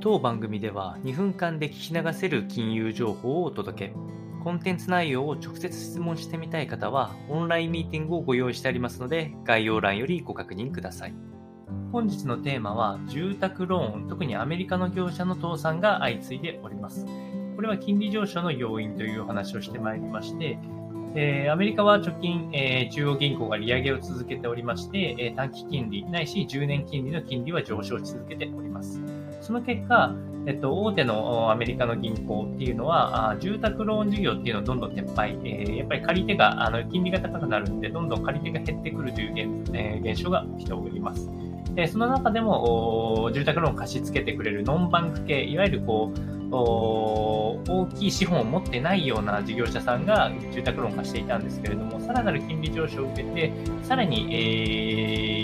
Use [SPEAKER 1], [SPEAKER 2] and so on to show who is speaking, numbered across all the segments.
[SPEAKER 1] 当番組では2分間で聞き流せる金融情報をお届け。コンテンツ内容を直接質問してみたい方は、オンラインミーティングをご用意してありますので、概要欄よりご確認ください。本日のテーマは、住宅ローン、特にアメリカの業者の倒産が相次いでおります。これは金利上昇の要因というお話をしてまいりまして、えー、アメリカは直近、えー、中央銀行が利上げを続けておりまして、えー、短期金利ないし10年金利の金利は上昇し続けております。その結果、えっと、大手のアメリカの銀行っていうのは、あ住宅ローン事業っていうのをどんどん撤廃、えー、やっぱり借り手が、あの金利が高くなるんで、どんどん借り手が減ってくるという現,、えー、現象が起きております。でその中でも、住宅ローンを貸し付けてくれるノンバンク系、いわゆるこう、きい資本を持ってないような事業者さんが住宅ローンを貸していたんですけれども、さらなる金利上昇を受けて、さらに、え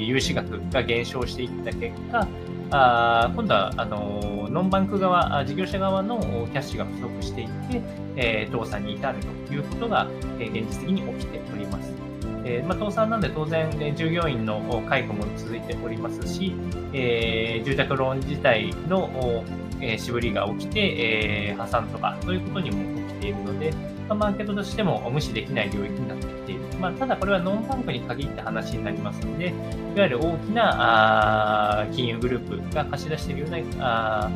[SPEAKER 1] ー、融資額が減少していった結果、あ今度はあのノンバンク側、事業者側のキャッシュが不足していって、えー、倒産に至るということが、えー、現実的に起きております。えーまあ、倒産なんで当然、ね、従業員の解雇も続いておりますし、えー、住宅ローン自体の、えー、しぶりが起きて、えー、破産とか、そういうことにも起きているので、ま、マーケットとしても無視できない領域になってきている。まあ、ただこれはノンバンクに限った話になりますので、いわゆる大きなあ金融グループが貸し出しているような、あ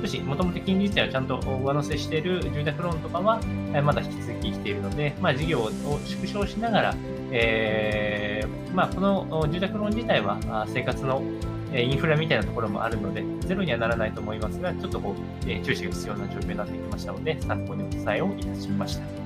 [SPEAKER 1] 少し、もともと金利自体はちゃんと上乗せしている住宅ローンとかは、えまだ引き続き来ているので、まあ、事業を縮小しながら、えーまあ、この住宅ローン自体は生活のインフラみたいなところもあるので、ゼロにはならないと思いますが、ちょっとこう、注視が必要な状況になってきましたので、参考にお伝えをいたしました。